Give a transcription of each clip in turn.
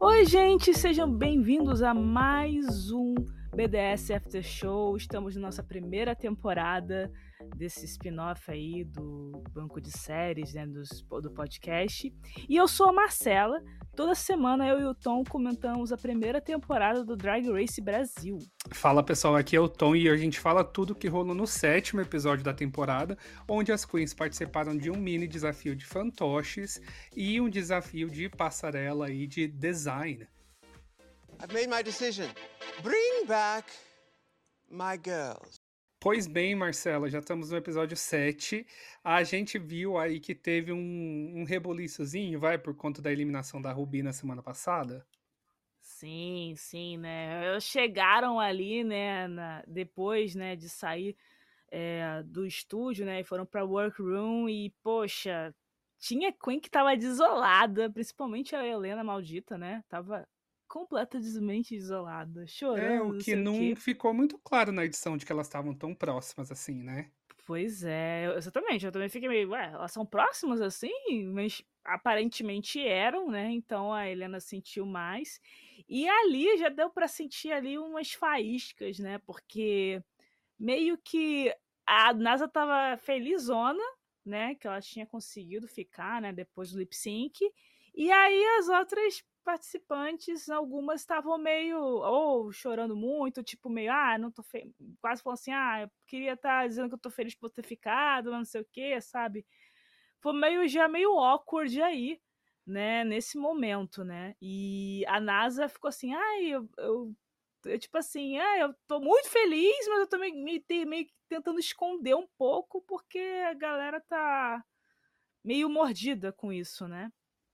Oi, gente, sejam bem-vindos a mais um BDS After Show. Estamos na nossa primeira temporada desse spin-off aí do banco de séries, né, dos, do podcast. E eu sou a Marcela. Toda semana eu e o Tom comentamos a primeira temporada do Drag Race Brasil. Fala pessoal, aqui é o Tom e a gente fala tudo que rolou no sétimo episódio da temporada, onde as queens participaram de um mini desafio de fantoches e um desafio de passarela e de design. I've made my decision. Bring back my girls. Pois bem, Marcela, já estamos no episódio 7. A gente viu aí que teve um, um reboliçozinho, vai, por conta da eliminação da Ruby na semana passada? Sim, sim, né? Chegaram ali, né, na, depois, né, de sair é, do estúdio, né, e foram pra workroom e, poxa, tinha Queen que tava desolada, principalmente a Helena maldita, né? Tava completamente isolada, chorando. É, o que não ficou muito claro na edição de que elas estavam tão próximas assim, né? Pois é, exatamente. Eu também fiquei meio, ué, elas são próximas assim? Mas aparentemente eram, né? Então a Helena sentiu mais. E ali já deu para sentir ali umas faíscas, né? Porque meio que a NASA tava felizona, né? Que ela tinha conseguido ficar, né? Depois do lip sync. E aí as outras participantes, algumas estavam meio ou chorando muito, tipo meio, ah, não tô feliz, quase falando assim, ah, eu queria estar tá dizendo que eu tô feliz por ter ficado, não sei o que, sabe? Foi meio já meio awkward aí, né, nesse momento, né? E a NASA ficou assim, ai, eu, eu, eu tipo assim, ah, eu tô muito feliz, mas eu tô meio, meio, meio tentando esconder um pouco porque a galera tá meio mordida com isso, né?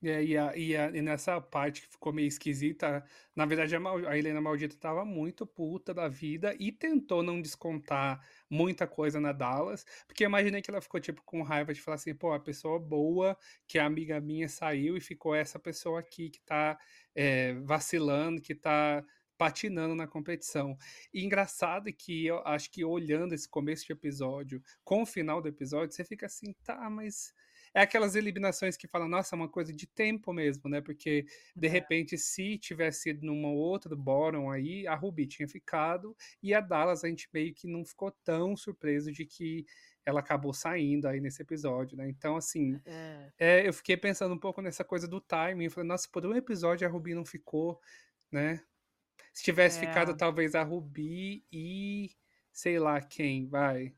É, e, a, e, a, e, nessa parte que ficou meio esquisita, na verdade a, a, Helena Maldita tava muito puta da vida e tentou não descontar muita coisa na Dallas, porque imaginei que ela ficou tipo com raiva de falar assim, pô, a pessoa boa, que é amiga minha, saiu e ficou essa pessoa aqui que tá é, vacilando, que tá patinando na competição. E engraçado que eu acho que olhando esse começo de episódio com o final do episódio, você fica assim, tá, mas é aquelas eliminações que falam, nossa, é uma coisa de tempo mesmo, né? Porque, de é. repente, se tivesse sido numa outra bottom aí, a Ruby tinha ficado, e a Dallas a gente meio que não ficou tão surpreso de que ela acabou saindo aí nesse episódio, né? Então, assim, é. É, eu fiquei pensando um pouco nessa coisa do timing. Eu falei, nossa, por um episódio a Ruby não ficou, né? Se tivesse ficado talvez a Ruby e sei lá quem, vai.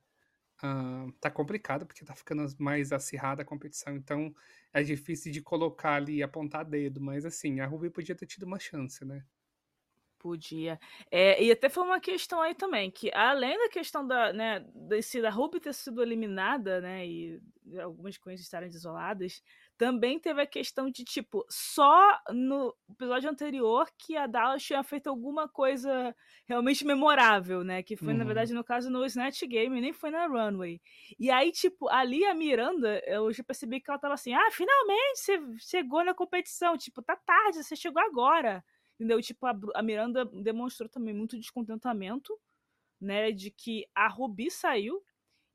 Uh, tá complicado porque tá ficando mais acirrada a competição, então é difícil de colocar ali e apontar dedo, mas assim, a Ruby podia ter tido uma chance, né? Podia. É, e até foi uma questão aí também, que além da questão da, né, desse, da Ruby ter sido eliminada, né, e algumas coisas estarem isoladas, também teve a questão de, tipo, só no episódio anterior que a Dallas tinha feito alguma coisa realmente memorável, né? Que foi, uhum. na verdade, no caso, no Snatch Game, nem foi na Runway. E aí, tipo, ali a Miranda, eu já percebi que ela tava assim, ah, finalmente você chegou na competição. Tipo, tá tarde, você chegou agora. Entendeu? Tipo, a, a Miranda demonstrou também muito descontentamento, né? De que a Ruby saiu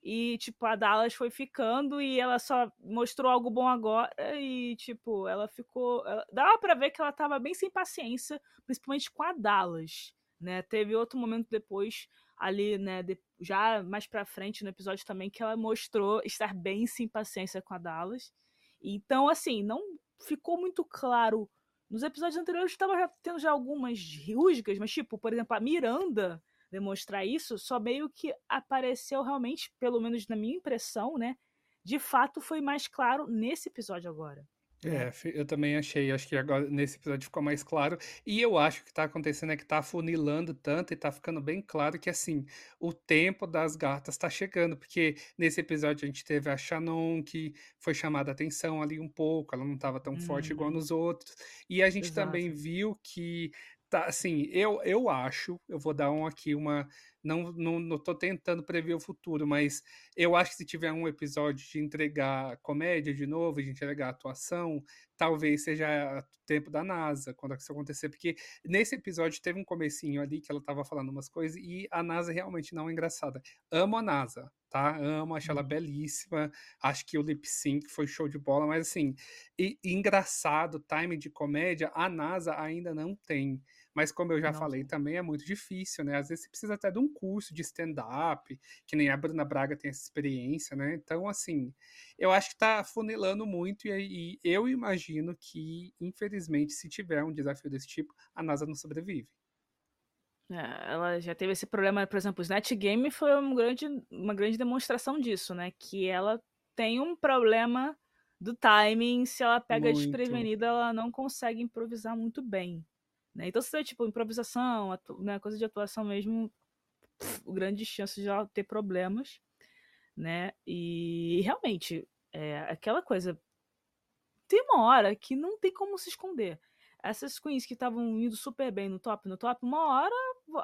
e, tipo, a Dallas foi ficando e ela só mostrou algo bom agora. E, tipo, ela ficou. Ela... Dava pra ver que ela tava bem sem paciência, principalmente com a Dallas. Né? Teve outro momento depois, ali, né? De... Já mais pra frente no episódio também, que ela mostrou estar bem sem paciência com a Dallas. Então, assim, não ficou muito claro. Nos episódios anteriores estava tendo já algumas rusgas, mas, tipo, por exemplo, a Miranda demonstrar isso, só meio que apareceu realmente, pelo menos na minha impressão, né? De fato foi mais claro nesse episódio agora. É, eu também achei, acho que agora nesse episódio ficou mais claro. E eu acho que está acontecendo é que está afunilando tanto e está ficando bem claro que assim, o tempo das gatas está chegando, porque nesse episódio a gente teve a Shannon que foi chamada a atenção ali um pouco, ela não estava tão forte igual uhum. nos outros. E a gente Exato. também viu que tá assim, eu, eu acho, eu vou dar um aqui uma não, não, não tô tentando prever o futuro, mas eu acho que se tiver um episódio de entregar comédia de novo, de entregar atuação, talvez seja tempo da NASA, quando isso acontecer, porque nesse episódio teve um comecinho ali que ela tava falando umas coisas e a NASA realmente não é engraçada. Amo a NASA, tá? Amo, acho ela uhum. belíssima, acho que o lip sync foi show de bola, mas assim, e, engraçado, time de comédia, a NASA ainda não tem. Mas como eu já falei, também é muito difícil, né? Às vezes você precisa até de um curso de stand-up, que nem a Bruna Braga tem essa experiência, né? Então, assim, eu acho que tá funilando muito e, e eu imagino que, infelizmente, se tiver um desafio desse tipo, a NASA não sobrevive. É, ela já teve esse problema, por exemplo, o Snatch Game foi uma grande, uma grande demonstração disso, né? Que ela tem um problema do timing, se ela pega muito. desprevenida, ela não consegue improvisar muito bem. Né? Então, se é tipo improvisação, né, coisa de atuação mesmo, pff, grande chance de ela ter problemas, né? E realmente, é, aquela coisa. Tem uma hora que não tem como se esconder. Essas queens que estavam indo super bem no top, no top, uma hora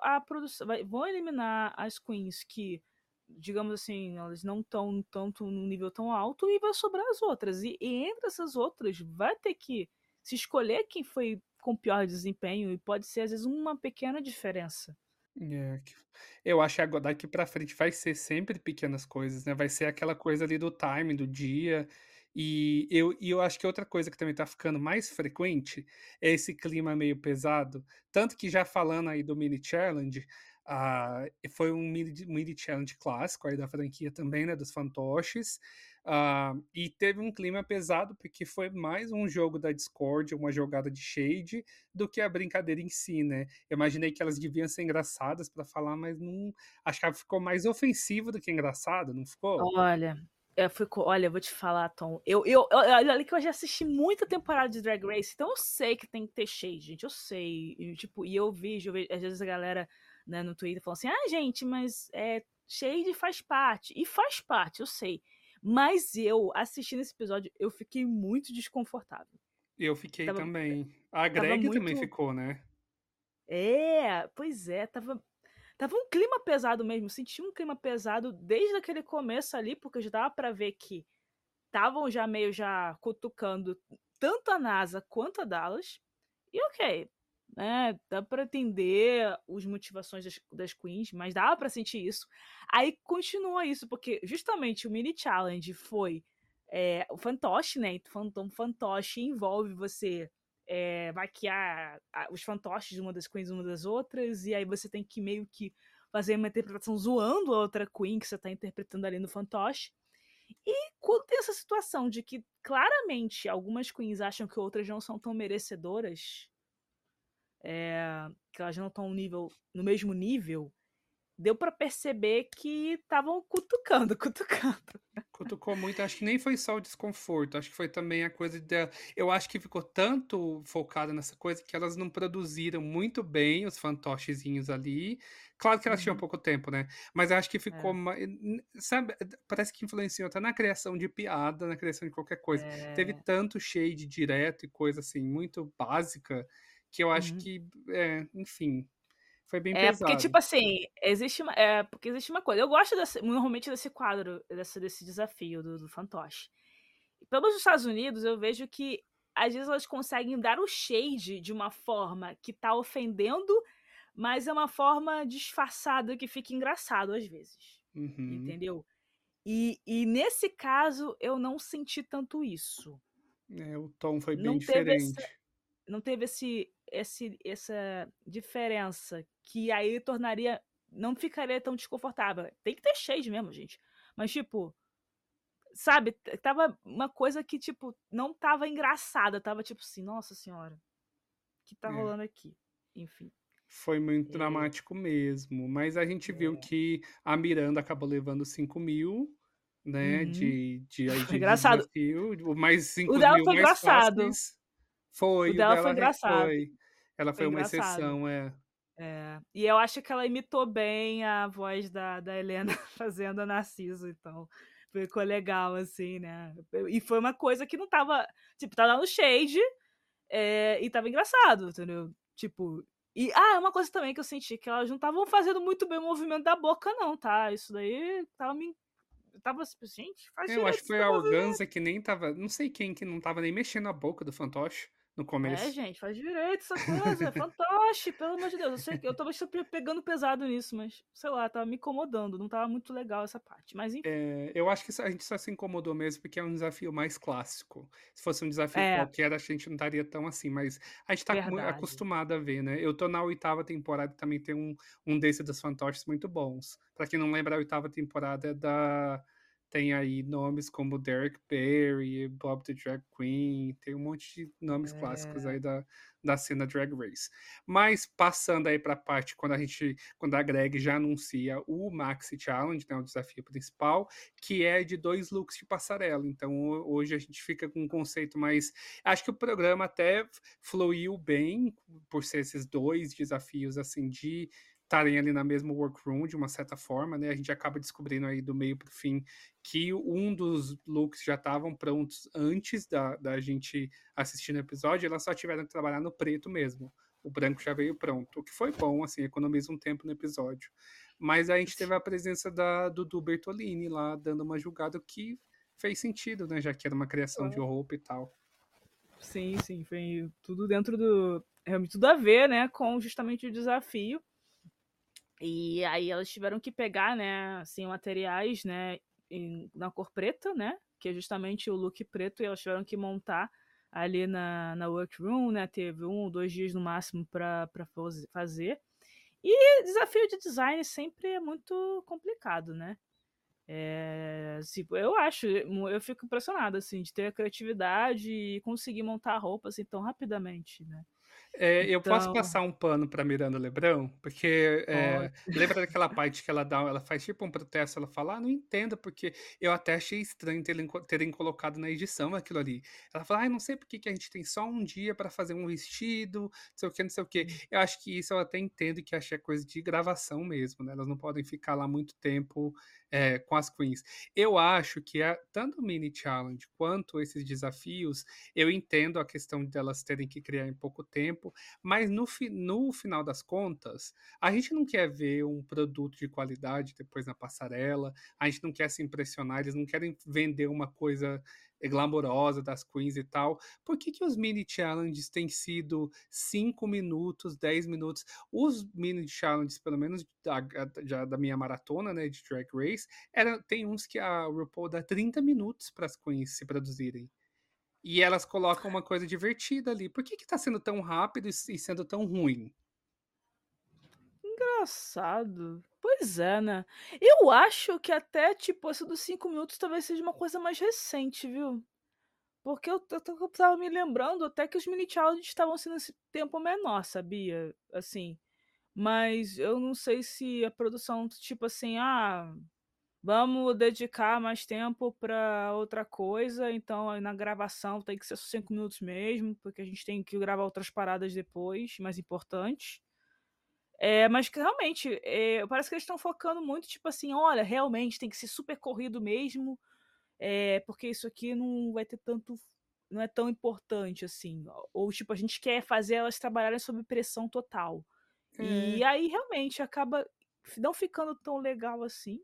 a produção vai, vão eliminar as queens que, digamos assim, elas não estão tanto num nível tão alto e vai sobrar as outras. E, e entre essas outras, vai ter que se escolher quem foi com pior desempenho e pode ser às vezes uma pequena diferença. É, eu acho que daqui para frente vai ser sempre pequenas coisas, né? Vai ser aquela coisa ali do time, do dia. E eu, e eu acho que outra coisa que também tá ficando mais frequente é esse clima meio pesado. Tanto que já falando aí do mini challenge, uh, foi um mini, mini challenge clássico aí da franquia também, né? Dos fantoches. Uh, e teve um clima pesado porque foi mais um jogo da Discord, uma jogada de shade, do que a brincadeira em si, né? Eu imaginei que elas deviam ser engraçadas para falar, mas não. Acho que ficou mais ofensivo do que engraçado, não ficou? Olha, eu fico, olha, eu vou te falar, Tom. Eu, eu, olha que eu já assisti muita temporada de Drag Race, então eu sei que tem que ter shade, gente. Eu sei. E, tipo, e eu vejo, eu às vezes a galera né, no Twitter falando assim: ah, gente, mas é, shade faz parte. E faz parte, eu sei. Mas eu, assistindo esse episódio, eu fiquei muito desconfortável. Eu fiquei tava, também. A Greg muito... também ficou, né? É, pois é, tava, tava um clima pesado mesmo. Senti um clima pesado desde aquele começo ali, porque já dava pra ver que estavam já meio já cutucando tanto a NASA quanto a Dallas. E ok, né? Dá para entender as motivações das, das queens, mas dá para sentir isso. Aí continua isso, porque justamente o mini challenge foi é, o fantoche, né? Então, fantoche envolve você é, maquiar os fantoches de uma das queens uma das outras, e aí você tem que meio que fazer uma interpretação zoando a outra queen que você está interpretando ali no fantoche. E quando tem essa situação de que claramente algumas queens acham que outras não são tão merecedoras, é, que elas não estão no, nível, no mesmo nível, deu para perceber que estavam cutucando, cutucando. Cutucou muito, acho que nem foi só o desconforto, acho que foi também a coisa de. Eu acho que ficou tanto focada nessa coisa que elas não produziram muito bem os fantochezinhos ali. Claro que elas uhum. tinham pouco tempo, né? Mas acho que ficou. É. Sabe, parece que influenciou até na criação de piada, na criação de qualquer coisa. É. Teve tanto shade direto e coisa assim, muito básica que eu acho uhum. que, é, enfim, foi bem é, pesado. Porque, tipo assim, existe uma, é, porque existe uma coisa. Eu gosto desse, normalmente desse quadro, desse, desse desafio do, do fantoche. Pelos Estados Unidos, eu vejo que às vezes elas conseguem dar o shade de uma forma que tá ofendendo, mas é uma forma disfarçada que fica engraçado às vezes. Uhum. Entendeu? E, e nesse caso, eu não senti tanto isso. É, o tom foi bem não diferente. Essa, não teve esse, esse, essa diferença que aí tornaria. Não ficaria tão desconfortável. Tem que ter shade mesmo, gente. Mas, tipo, sabe, tava uma coisa que, tipo, não tava engraçada. Tava tipo assim, nossa senhora, o que tá é. rolando aqui? Enfim. Foi muito é. dramático mesmo. Mas a gente é. viu que a Miranda acabou levando 5 mil, né? Uhum. De, de, de, de engraçado. Desafio. Mais 5 mil foi mais engraçado. Fáceis. Foi, o dela foi engraçado. Foi. Ela foi, foi uma engraçado. exceção, é. É, e eu acho que ela imitou bem a voz da, da Helena fazendo a Narciso, então ficou legal, assim, né? E foi uma coisa que não tava. Tipo, tava no shade é, e tava engraçado, entendeu? Tipo, E, ah, uma coisa também que eu senti, que elas não estavam fazendo muito bem o movimento da boca, não, tá? Isso daí tava me. Tava assim, gente, faz Eu acho que foi a Organza que nem tava. Não sei quem que não tava nem mexendo a boca do fantoche no começo. É, gente, faz direito essa coisa. é fantástico, pelo amor de Deus. Eu sei que eu tava pegando pesado nisso, mas sei lá, tava me incomodando. Não tava muito legal essa parte. Mas enfim. É, eu acho que a gente só se incomodou mesmo porque é um desafio mais clássico. Se fosse um desafio é. qualquer, a gente não estaria tão assim, mas a gente tá Verdade. acostumado a ver, né? Eu tô na oitava temporada e também tem um, um desses dos fantoches muito bons. Pra quem não lembra, a oitava temporada é da tem aí nomes como Derek Barry, Bob the Drag Queen, tem um monte de nomes é. clássicos aí da, da cena Drag Race. Mas passando aí para a parte quando a gente, quando a Greg já anuncia o Maxi Challenge, né, o desafio principal, que é de dois looks de passarela. Então hoje a gente fica com um conceito mais, acho que o programa até fluiu bem por ser esses dois desafios assim de estarem ali na mesma workroom de uma certa forma, né? A gente acaba descobrindo aí do meio para o fim que um dos looks já estavam prontos antes da, da gente assistir no episódio, elas só tiveram que trabalhar no preto mesmo. O branco já veio pronto, o que foi bom, assim, economiza um tempo no episódio. Mas a gente teve a presença da Dudu Bertolini lá, dando uma julgada que fez sentido, né? Já que era uma criação de roupa e tal. Sim, sim, foi tudo dentro do. Realmente tudo a ver, né? Com justamente o desafio. E aí elas tiveram que pegar, né, assim, materiais, né, em, na cor preta, né, que é justamente o look preto, e elas tiveram que montar ali na, na workroom, né, teve um ou dois dias no máximo para fazer. E desafio de design sempre é muito complicado, né? É, eu acho, eu fico impressionado, assim, de ter a criatividade e conseguir montar a roupa, assim, tão rapidamente, né? É, eu então... posso passar um pano para Miranda Lebrão, porque é, lembra daquela parte que ela dá, ela faz tipo um protesto, ela fala, ah, não entendo, porque eu até achei estranho terem, terem colocado na edição aquilo ali. Ela fala, ah, não sei por que, que a gente tem só um dia para fazer um vestido, não sei o que, não sei o que. Eu acho que isso eu até entendo que achei coisa de gravação mesmo, né? Elas não podem ficar lá muito tempo é, com as queens. Eu acho que a, tanto o mini challenge quanto esses desafios, eu entendo a questão delas terem que criar em pouco tempo, mas no, fi, no final das contas, a gente não quer ver um produto de qualidade depois na passarela, a gente não quer se impressionar, eles não querem vender uma coisa glamourosa das queens e tal. Por que, que os mini challenges têm sido 5 minutos, 10 minutos? Os mini challenges, pelo menos da, da, minha maratona, né, de Drag Race, era, tem uns que a RuPaul dá 30 minutos para as queens se produzirem. E elas colocam uma coisa divertida ali. Por que que tá sendo tão rápido e sendo tão ruim? Engraçado. Pois é, né? Eu acho que até, tipo, esse dos 5 minutos talvez seja uma coisa mais recente, viu? Porque eu, eu, eu tava me lembrando até que os mini challenges estavam sendo esse tempo menor, sabia? Assim. Mas eu não sei se a produção, tipo assim, ah, vamos dedicar mais tempo para outra coisa, então na gravação tem que ser 5 minutos mesmo, porque a gente tem que gravar outras paradas depois, mais importantes. É, mas que realmente, é, parece que eles estão focando muito, tipo assim, olha, realmente tem que ser super corrido mesmo, é, porque isso aqui não vai ter tanto. não é tão importante assim. Ou, tipo, a gente quer fazer elas trabalharem sob pressão total. E é. aí realmente acaba não ficando tão legal assim.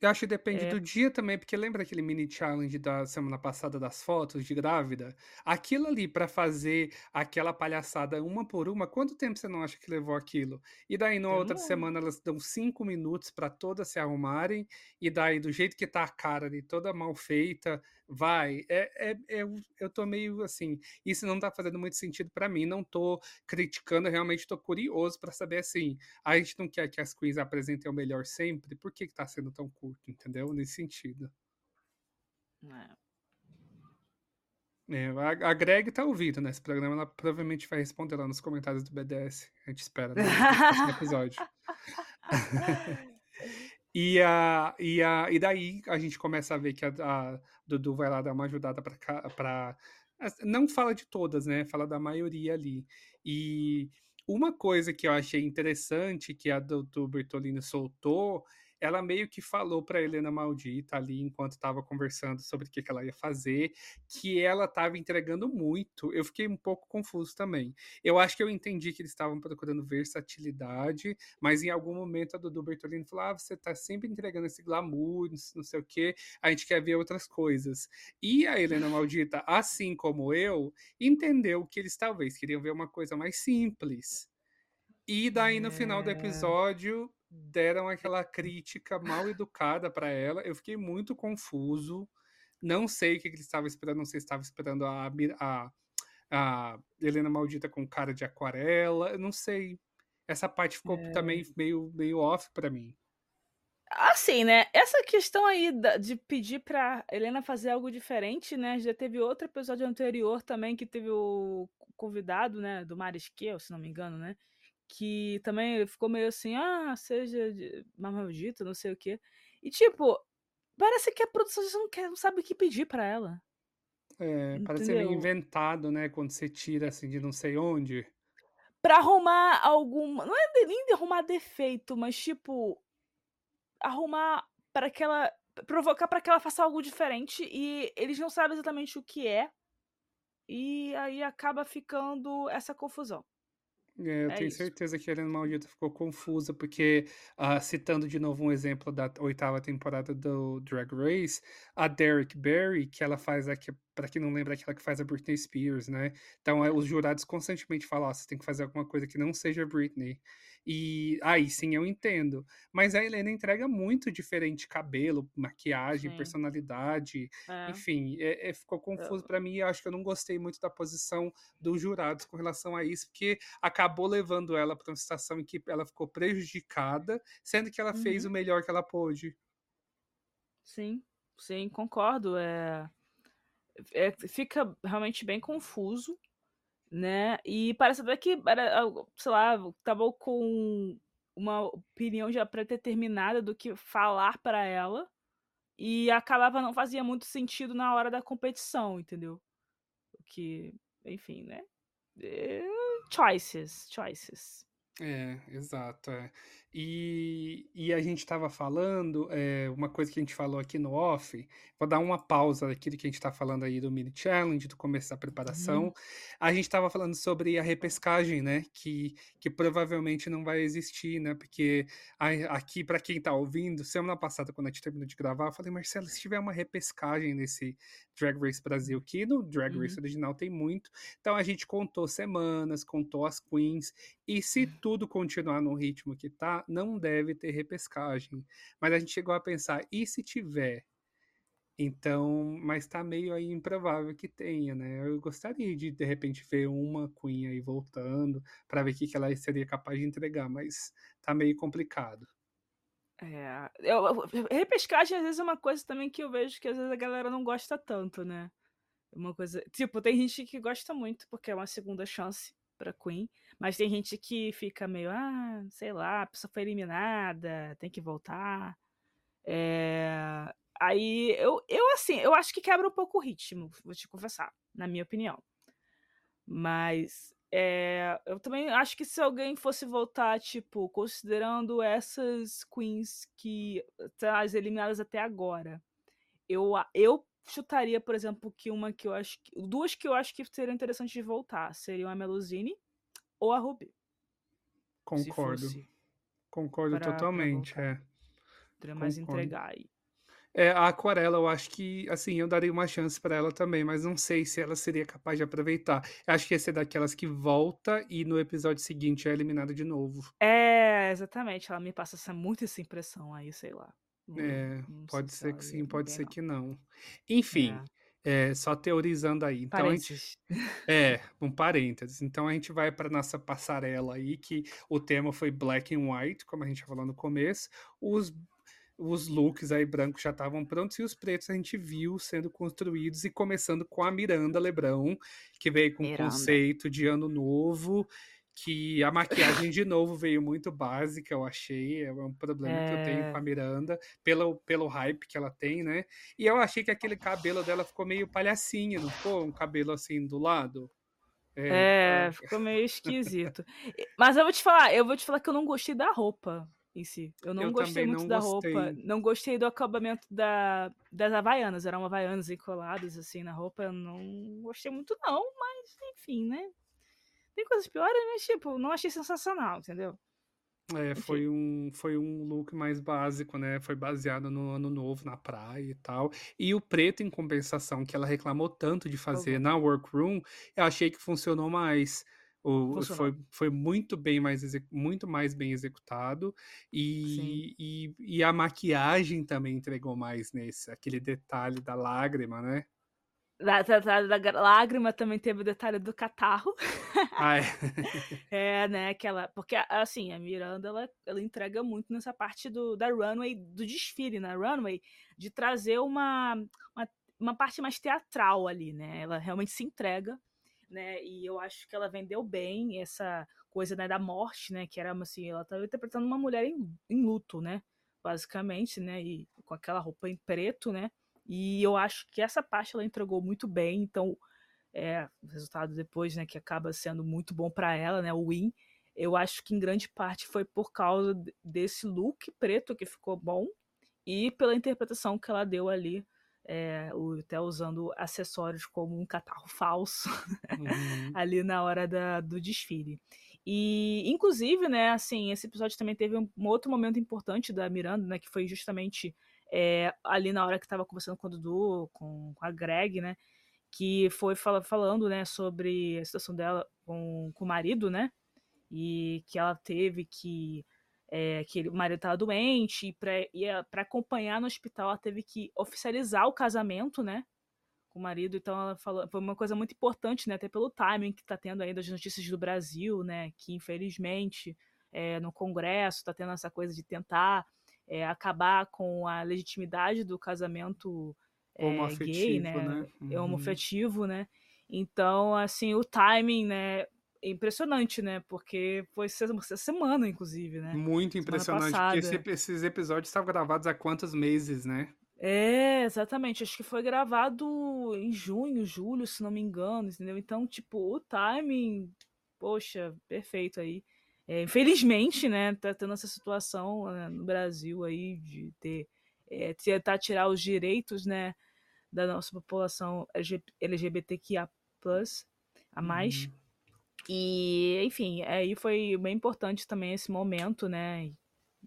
Eu acho que depende é. do dia também, porque lembra aquele mini challenge da semana passada das fotos de grávida? Aquilo ali para fazer aquela palhaçada uma por uma, quanto tempo você não acha que levou aquilo? E daí na outra semana elas dão cinco minutos para todas se arrumarem, e daí do jeito que tá a cara ali, toda mal feita, vai. É, é, é, eu tô meio assim, isso não tá fazendo muito sentido para mim, não tô criticando, realmente tô curioso para saber assim, a gente não quer que as queens apresentem o melhor sempre, por que que tá sendo tão curto, entendeu? Nesse sentido. É. É, a, a Greg tá ouvindo nesse programa, ela provavelmente vai responder lá nos comentários do BDS. A gente espera né, no episódio. E, a, e, a, e daí a gente começa a ver que a, a Dudu vai lá dar uma ajudada para. Não fala de todas, né? Fala da maioria ali. E uma coisa que eu achei interessante que a Dudu Bertolini soltou ela meio que falou para Helena Maldita ali, enquanto estava conversando sobre o que, que ela ia fazer, que ela estava entregando muito. Eu fiquei um pouco confuso também. Eu acho que eu entendi que eles estavam procurando versatilidade, mas em algum momento a Dudu Bertolini falou: ah, você está sempre entregando esse glamour, não sei o quê, a gente quer ver outras coisas. E a Helena Maldita, assim como eu, entendeu que eles talvez queriam ver uma coisa mais simples. E daí, no final do É. episódio, deram aquela crítica mal educada para ela. Eu fiquei muito confuso. Não sei o que, que eles estavam esperando. Não sei se estava esperando a, a, a Helena Maldita com cara de aquarela. Eu não sei. Essa parte ficou É. também meio, meio off para mim. Assim, né? Essa questão aí de pedir pra Helena fazer algo diferente, né? Já teve outro episódio anterior também que teve o convidado, né? Do Marisquel, se não me engano, né? Que também ficou meio assim, ah, seja de- mais maldito, não sei o quê. E tipo, parece que a produção já não, quer, não sabe o que pedir pra ela. É, parece meio inventado, né? Quando você tira assim de não sei onde. Pra arrumar alguma. Não é nem de arrumar defeito, mas tipo. Arrumar para que ela. Provocar para que ela faça algo diferente e eles não sabem exatamente o que é. E aí acaba ficando essa confusão. É, eu É tenho isso. certeza que a Helena Maldita ficou confusa, porque, ah, citando de novo um exemplo da oitava temporada do Drag Race, a Derek Barry, que ela faz aqui, para quem não lembra, aquela que faz a Britney Spears, né? Então, é, os jurados constantemente falam: ó, você tem que fazer alguma coisa que não seja Britney. E aí sim eu entendo. Mas a Helena entrega muito diferente cabelo, maquiagem, Sim. personalidade. É. Enfim, é- é- ficou confuso para mim e eu acho que eu não gostei muito da posição dos jurados com relação a isso, porque acabou levando ela para uma situação em que ela ficou prejudicada, sendo que ela fez Uhum. o melhor que ela pôde. Sim, sim, concordo. É, é, fica realmente bem confuso, né? E parece até que, era, sei lá, tava com uma opinião já predeterminada do que falar para ela e acabava não fazia muito sentido na hora da competição, entendeu? O que, enfim, né? É, choices, choices. É, exato, é. E, e a gente estava falando, é, uma coisa que a gente falou aqui no off, vou dar uma pausa daquilo que a gente está falando aí do mini challenge, do começo da preparação. Uhum. A gente estava falando sobre a repescagem, né? Que, que provavelmente não vai existir, né? Porque a- aqui, para quem está ouvindo, semana passada, quando a gente terminou de gravar, eu falei, Marcelo, se tiver uma repescagem nesse Drag Race Brasil, que no Drag Uhum. Race original tem muito, então a gente contou semanas, contou as queens, e se tudo continuar no ritmo que tá, não deve ter repescagem. Mas a gente chegou a pensar, e se tiver? Então, mas tá meio aí improvável que tenha, né? Eu gostaria de, de repente, ver uma Queen aí voltando para ver o que, que ela seria capaz de entregar, mas tá meio complicado. É, eu, eu- repescagem às vezes é uma coisa também que eu vejo que às vezes a galera não gosta tanto, né? Uma coisa, tipo, tem gente que gosta muito porque é uma segunda chance pra Queen, mas tem gente que fica meio, ah, sei lá, a pessoa foi eliminada, tem que voltar. É, aí eu, eu assim, eu acho que quebra um pouco o ritmo, vou te confessar, na minha opinião. Mas é, eu também acho que se alguém fosse voltar, tipo, considerando essas queens que tá, as eliminadas até agora, eu, eu chutaria, por exemplo, que uma que eu acho que. Duas que eu acho que seriam interessantes de voltar seriam a Melusine ou a Ruby. Concordo. Concordo pra, totalmente, é. Poderia mais Concordo. entregar aí. É, a Aquarela, eu acho que, assim, eu daria uma chance pra ela também, mas não sei se ela seria capaz de aproveitar. Eu acho que ia ser daquelas que volta e no episódio seguinte é eliminada de novo. É, exatamente. Ela me passa essa, muito essa impressão aí, sei lá. Não, É, não pode se ser que sim, pode bem, ser que não. Enfim, É, é, só teorizando aí. Então a gente, parênteses. é, um parênteses. Então a gente vai para nossa passarela aí, que o tema foi black and white, como a gente falou no começo. Os os looks aí brancos já estavam prontos e os pretos a gente viu sendo construídos e começando com a Miranda Lebrão, que veio com um Miranda. conceito de ano novo, que a maquiagem de novo veio muito básica, eu achei, é um problema que eu tenho com a É, Miranda, pelo, pelo hype que ela tem, né? E eu achei que aquele cabelo dela ficou meio palhacinha, não ficou? Um cabelo assim do lado. É, é, ficou meio esquisito. Mas eu vou te falar, eu vou te falar que eu não gostei da roupa. em si. Eu não eu gostei muito da gostei. roupa. Não gostei do acabamento da, das havaianas. Eram havaianas encoladas assim na roupa. Eu não gostei muito, não, mas enfim, né? Tem coisas piores, mas tipo, não achei sensacional, entendeu? É, foi um, foi um look mais básico, né? Foi baseado no ano novo, na praia e tal. E o preto, em compensação, que ela reclamou tanto de fazer uhum. na workroom, eu achei que funcionou mais. O, foi, foi muito bem mais muito mais bem executado e, e, e, a maquiagem também entregou mais nesse aquele detalhe da lágrima, né? Da, da, da, lágrima também teve o detalhe do catarro. Ah, é. é, né? Aquela, porque, assim, a Miranda, ela, ela entrega muito nessa parte do, da runway, do desfile na runway, de trazer uma, uma, uma parte mais teatral ali, né? Ela realmente se entrega né? E eu acho que ela vendeu bem essa coisa né, da morte, né? Que era assim, ela estava interpretando uma mulher em, em luto, né? Basicamente, né? E com aquela roupa em preto, né? E eu acho que essa parte ela entregou muito bem, então é, o resultado depois, né, que acaba sendo muito bom para ela, né, o win, eu acho que em grande parte foi por causa desse look preto que ficou bom e pela interpretação que ela deu ali é, o, até usando acessórios como um catarro falso uhum. ali na hora da, do desfile. E, inclusive, né, assim, esse episódio também teve um, um outro momento importante da Miranda, né, que foi justamente é, ali na hora que estava conversando com o Dudu, com, com a Greg, né, que foi fala, falando, né, sobre a situação dela com, com o marido, né, e que ela teve que é, que o marido estava doente, e para acompanhar no hospital ela teve que oficializar o casamento, né? Com o marido, então ela falou, foi uma coisa muito importante, né? Até pelo timing que está tendo aí das notícias do Brasil, né? Que infelizmente é, no Congresso está tendo essa coisa de tentar é, acabar com a legitimidade do casamento é, gay, né? né? Uhum. Homoafetivo, né? Então, assim, o timing, né? impressionante, né? Porque foi essa semana, inclusive, né? Muito impressionante, porque esse, esses episódios estavam gravados há quantos meses, né? É, exatamente. Acho que foi gravado em junho, julho, se não me engano, entendeu? Então, tipo, o timing, poxa, perfeito aí. É, infelizmente, né, tá tendo essa situação né, no Brasil aí de ter é, tentar tirar os direitos, né, da nossa população LGBTQIA+, a mais. Uhum. E, enfim, aí foi bem importante também esse momento, né?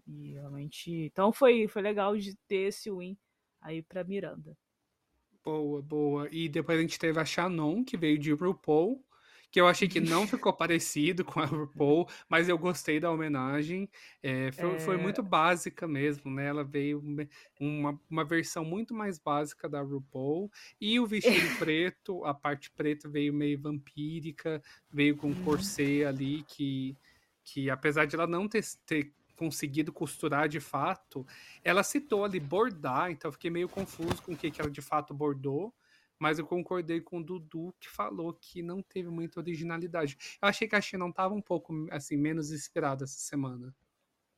E realmente. Então foi, foi legal de ter esse win aí pra Miranda. Boa, boa. E depois a gente teve a Shannon, que veio de RuPaul, que eu achei que não ficou parecido com a RuPaul, mas eu gostei da homenagem. É, foi, é... foi, muito básica mesmo, né? Ela veio uma, uma versão muito mais básica da RuPaul. E o vestido preto, a parte preta veio meio vampírica, veio com um uhum. corset ali que, que apesar de ela não ter, ter conseguido costurar de fato, ela citou ali bordar, então eu fiquei meio confuso com o que, que ela de fato bordou mas eu concordei com o Dudu que falou que não teve muita originalidade. Eu achei que a China não estava um pouco assim menos inspirada essa semana.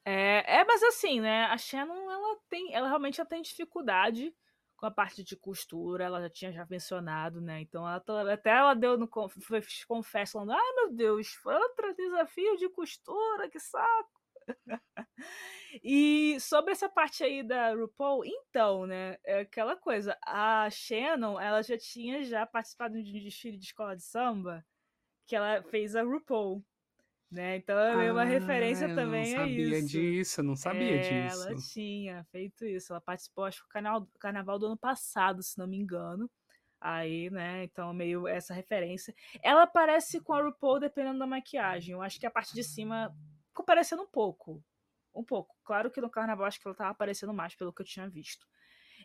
É, é, mas assim, né? A Shannon, ela tem, ela realmente ela tem dificuldade com a parte de costura, ela já tinha já mencionado, né? Então ela, tá, até ela deu no confesso falando: "Ai, meu Deus, outro desafio de costura, que saco". E sobre essa parte aí da RuPaul, então, né, é aquela coisa, a Shannon, ela já tinha já participado de um desfile de escola de samba, que ela fez a RuPaul, né, então é ah, uma referência também a isso. não sabia disso, não sabia é, disso. Ela tinha feito isso, ela participou, acho que o carnaval, carnaval do ano passado, se não me engano, aí, né, então meio essa referência. Ela parece com a RuPaul dependendo da maquiagem, eu acho que a parte de cima ficou parecendo um pouco, um pouco. Claro que no carnaval acho que ela tava aparecendo mais pelo que eu tinha visto.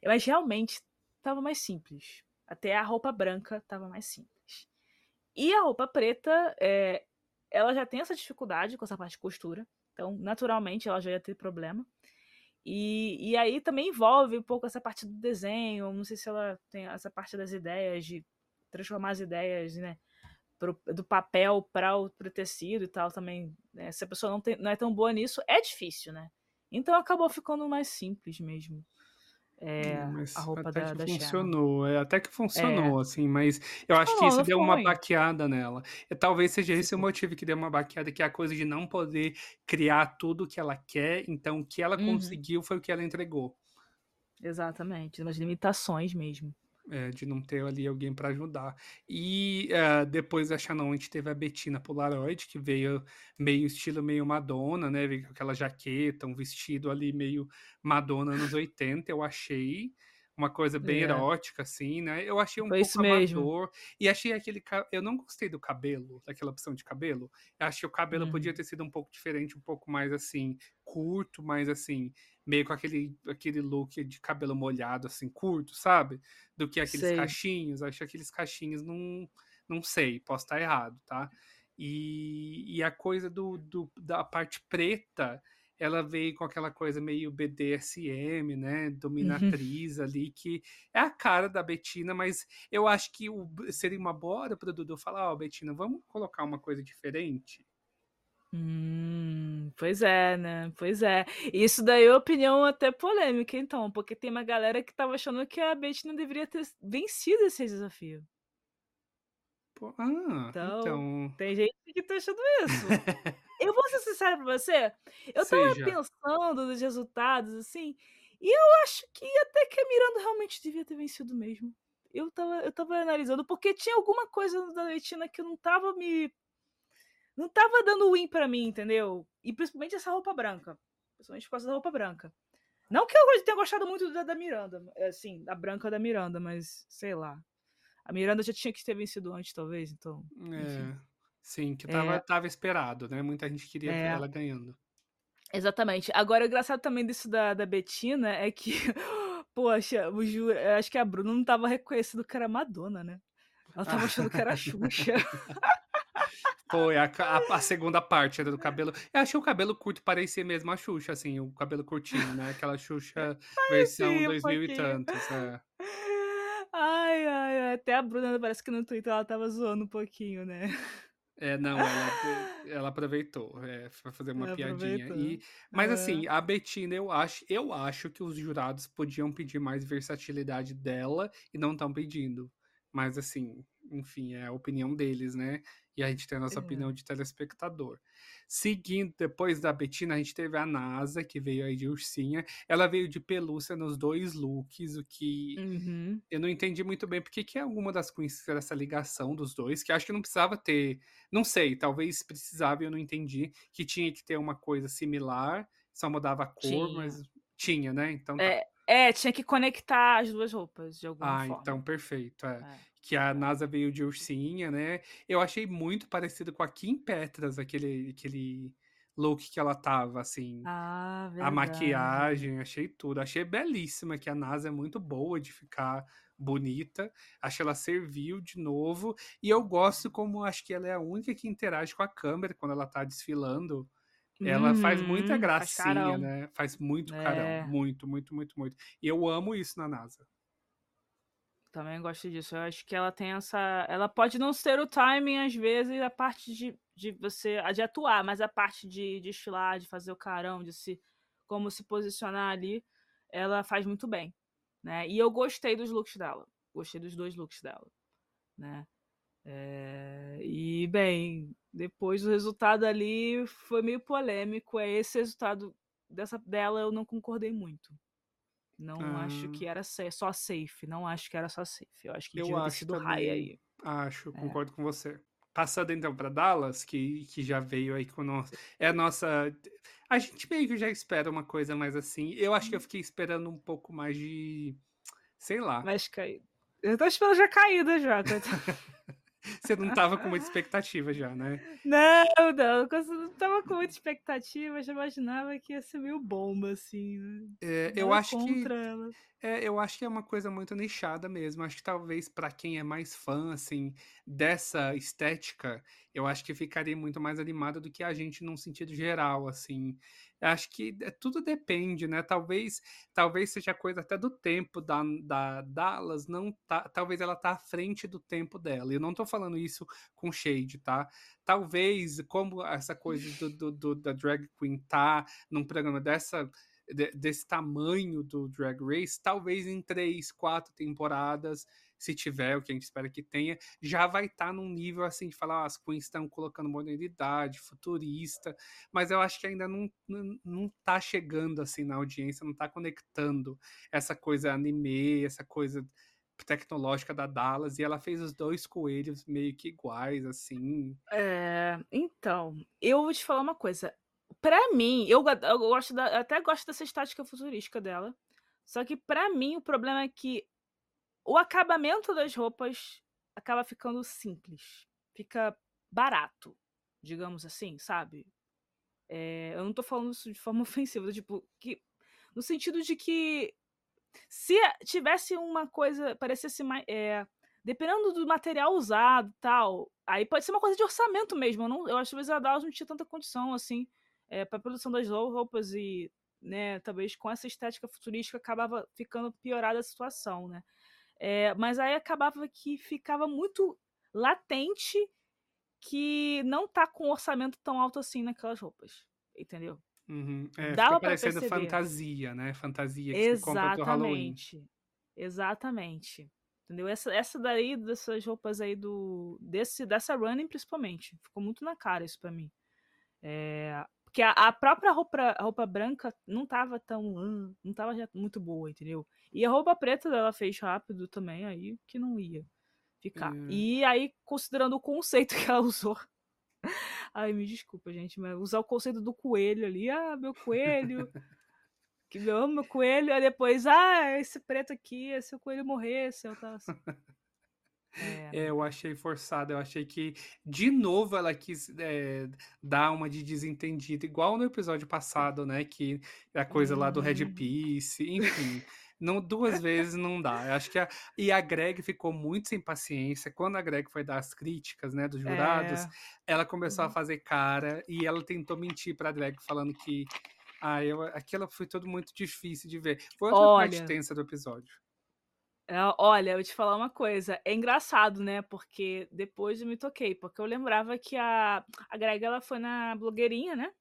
Mas realmente tava mais simples. Até a roupa branca tava mais simples. E a roupa preta, é, ela já tem essa dificuldade com essa parte de costura. Então, naturalmente, ela já ia ter problema. E, e aí também envolve um pouco essa parte do desenho. Não sei se ela tem essa parte das ideias, de transformar as ideias, né? Pro, do papel para o tecido e tal também. Né? Se a pessoa não, tem, não é tão boa nisso, é difícil, né? Então acabou ficando mais simples mesmo. É, mas a roupa até da que da funcionou, é, até que É. funcionou, assim, mas eu acho que Funcionou, isso não deu uma ruim. baqueada nela. E talvez seja esse o motivo que deu uma baqueada, que é a coisa de não poder criar tudo o que ela quer, então o que ela Uhum. conseguiu foi o que ela entregou. Exatamente, umas limitações mesmo. É, de não ter ali alguém pra ajudar. E, eh, depois da Shannon, a gente teve a Bettina Polaroid, que veio meio estilo meio Madonna, né, veio com aquela jaqueta, um vestido ali meio Madonna anos 80, eu achei. Uma coisa bem É. erótica, assim, né, eu achei um Foi pouco mesmo. amador, e achei aquele eu não gostei do cabelo, daquela opção de cabelo. Eu acho que o cabelo podia Uhum. ter sido um pouco diferente, um pouco mais, assim, curto, mais, assim, meio com aquele aquele look de cabelo molhado, assim, curto, sabe, do que aqueles Sei. cachinhos. Acho que aqueles cachinhos não não sei, posso estar errado, tá. E e a coisa do do da parte preta, ela veio com aquela coisa meio BDSM, né, Uhum. dominatriz ali, que é a cara da Bettina, mas eu acho que o seria uma boa hora para o Dudu falar: "Ó, Bettina, vamos colocar uma coisa diferente?". Hum, pois é, né, pois é. Isso daí é opinião até polêmica então, porque tem uma galera que estava achando que a Bettina deveria ter vencido esse desafio. Pô ah, Então, então tem gente que tá achando isso. Eu vou ser sincera pra você, eu estava Seja. pensando nos resultados, assim, e eu acho que até que a Miranda realmente devia ter vencido mesmo. Eu estava eu estava analisando, porque tinha alguma coisa da Bettina que não estava me não estava dando win pra mim, entendeu. E principalmente essa roupa branca, principalmente por causa da roupa branca. Não que eu tenha gostado muito da da Miranda, assim, da branca da Miranda, mas sei lá. A Miranda já tinha que ter vencido antes talvez, então. É, sim, que estava É. estava esperado, né, muita gente queria ver É. ela ganhando. Exatamente. Agora o engraçado também disso da da Bettina é que, poxa, o ju acho que a Bruna não estava reconhecendo que era Madonna, né. Ela estava achando que era Xuxa. Foi a a a segunda parte era do cabelo eu achei o cabelo curto parecia mesmo a Xuxa, assim, o cabelo curtinho, né, aquela Xuxa versão Parecia um 2000 e tantos, é. Ai, ai, ai, até a Bruna parece que no Twitter ela estava zoando um pouquinho, né. É, não, ela ela aproveitou, é, foi fazer uma Ela piadinha. aproveitou. E mas É. assim, a Bettina eu acho eu acho que os jurados podiam pedir mais versatilidade dela e não estão pedindo. Mas assim, enfim, é a opinião deles, né, e a gente tem a nossa É. opinião de telespectador. Seguindo, depois da Bettina, a gente teve a Nasa, que veio aí de ursinha, ela veio de pelúcia nos 2 looks, o que Uhum. eu não entendi muito bem porque que alguma das queens fizeram essa ligação dos 2, que acho que não precisava ter, não sei, talvez precisava e eu não entendi, que tinha que ter uma coisa similar, só mudava a cor, Tinha. mas tinha, né, então tá. É, é, tinha que conectar as 2 roupas de alguma Ah, então forma. perfeito, é. É. Que a. Nasa veio de ursinha, né, eu achei muito parecido com a Kim Petras, aquele aquele look que ela estava, assim, Ah, a verdade. maquiagem, achei tudo. Achei belíssima, que a Nasa é muito boa de ficar bonita, acho ela serviu de novo, e eu gosto como acho que ela é a única que interage com a câmera quando ela tá desfilando, ela faz muita Uhum, faz gracinha, carão. né, faz muito carão, É. muito, muito, muito, muito. E eu amo isso na Nasa. Também gosto disso, eu acho que ela tem essa ela pode não ser o timing às vezes, a parte de de você de atuar, mas a parte de desfilar, de fazer o carão, de se como se posicionar ali, ela faz muito bem, né. E eu gostei dos looks dela, gostei dos 2 looks dela, né. Eh, e bem, depois o resultado ali foi meio polêmico, é esse resultado dessa dela eu não concordei muito. Não acho Ah. que era só safe, não acho que era só safe, eu acho que Eu devia ter acho sido high também, aí. acho, É. concordo com você. Passando então pra Dallas, que que já veio aí com nós é a nossa a gente meio que já espera uma coisa mais assim, eu acho que eu fiquei esperando um pouco mais de, sei lá. Mais caído. Eu estava esperando já caída já. Você não estava com muita expectativa já, né? Não, não, eu não estava com muita expectativa, já imaginava que ia ser meio bomba, assim, né. É, eu acho que ela. é, eu acho que é uma coisa muito nichada mesmo, acho que talvez pra quem é mais fã, assim, dessa estética, eu acho que ficaria muito mais animado do que a gente num sentido geral, assim. Acho que tudo depende, né, talvez talvez seja coisa até do tempo da da Dallas não tá talvez ela tá à frente do tempo dela, eu não tô falando isso com shade, tá. Talvez, como essa coisa do do do da drag queen tá num programa dessa de, desse tamanho do Drag Race, talvez em três, quatro temporadas, se tiver, o que a gente espera que tenha, já vai estar tá num nível assim de falar, ah, as queens estão colocando modernidade, futurista, mas eu acho que ainda não, não, não tá chegando assim na audiência, não tá conectando essa coisa anime, essa coisa tecnológica da Dallas e ela fez os dois coelhos meio que iguais, assim. É, então, eu vou te falar uma coisa. Para mim, eu, eu gosto da, até gosto dessa estática futurística dela. Só que para mim o problema é que o acabamento das roupas acaba ficando simples, fica barato, digamos assim, sabe? É, eu não tô falando isso de forma ofensiva, tipo que no sentido de que se tivesse uma coisa, parecesse mais. É, dependendo do material usado tal, aí pode ser uma coisa de orçamento mesmo. Eu, não, eu acho que a Dallas não tinha tanta condição assim é, para produção das roupas e, né, talvez com essa estética futurística acabava ficando piorada a situação, né? É, mas aí acabava que ficava muito latente que não tá com um orçamento tão alto assim naquelas roupas, entendeu? Uhum. É, Dava parecendo perceber. fantasia, né? Fantasia que Exatamente. você compra do Halloween. Exatamente. Entendeu? Essa, essa daí, dessas roupas aí do. Desse, dessa running, principalmente. Ficou muito na cara isso pra mim. É, porque a, a, própria roupa, a roupa branca não tava tão. Não tava muito boa, entendeu? E a roupa preta dela fez rápido também, aí que não ia ficar. É. E aí, considerando o conceito que ela usou Ai, me desculpa, gente, mas usar o conceito do coelho ali, ah, meu coelho, que eu amo meu coelho, aí depois, ah, esse preto aqui, se o coelho morresse, eu tava assim. É, é, eu achei forçado, eu achei que de novo ela quis é, dar uma de desentendida, igual no episódio passado, né? Que a coisa lá do Red uhum. Piece, enfim. Não, duas vezes não dá. Eu acho que a, e a Greg ficou muito sem paciência. Quando a Greg foi dar as críticas, né, dos jurados, é. ela começou uhum. a fazer cara e ela tentou mentir para a Greg falando que ah, eu, aquilo foi tudo muito difícil de ver. Foi outra Olha, parte tensa do episódio. É, olha, eu vou te falar uma coisa. É engraçado, né? Porque depois eu me toquei, porque eu lembrava que a, a Greg ela foi na blogueirinha, né?